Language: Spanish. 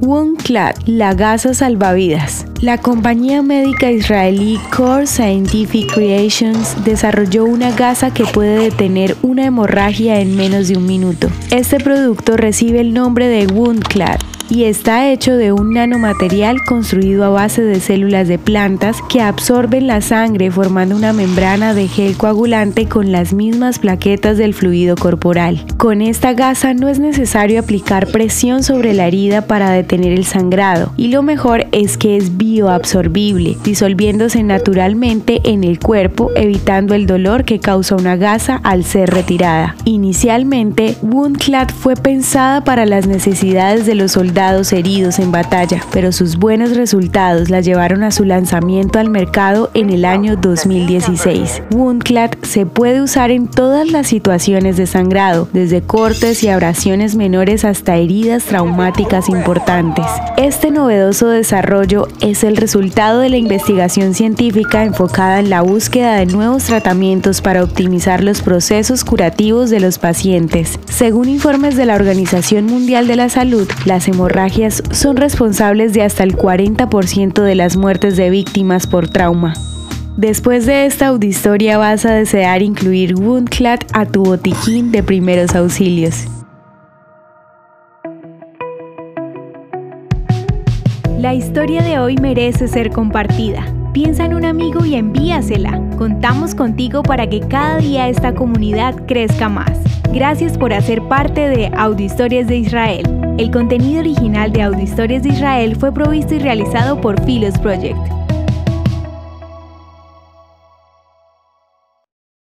WoundClad, la gasa salvavidas. La compañía médica israelí Core Scientific Creations desarrolló una gasa que puede detener una hemorragia en menos de un minuto. Este producto recibe el nombre de WoundClad y está hecho de un nanomaterial construido a base de células de plantas que absorben la sangre formando una membrana de gel coagulante con las mismas plaquetas del fluido corporal. Con esta gasa no es necesario aplicar presión sobre la herida para detener el sangrado y lo mejor es que es bioabsorbible, disolviéndose naturalmente en el cuerpo evitando el dolor que causa una gasa al ser retirada. Inicialmente, WoundClad fue pensada para las necesidades de los soldados heridos en batalla, pero sus buenos resultados la llevaron a su lanzamiento al mercado en el año 2016. WoundClad se puede usar en todas las situaciones de sangrado, desde cortes y abrasiones menores hasta heridas traumáticas importantes. Este novedoso desarrollo es el resultado de la investigación científica enfocada en la búsqueda de nuevos tratamientos para optimizar los procesos curativos de los pacientes. Según informes de la Organización Mundial de la Salud, las hemorragias hemorragias son responsables de hasta el 40% de las muertes de víctimas por trauma. Después de esta auditoria vas a desear incluir WoundClad a tu botiquín de primeros auxilios. La historia de hoy merece ser compartida. Piensa en un amigo y envíasela. Contamos contigo para que cada día esta comunidad crezca más. Gracias por hacer parte de Audio Historias de Israel. El contenido original de Audio Historias de Israel fue provisto y realizado por Philos Project.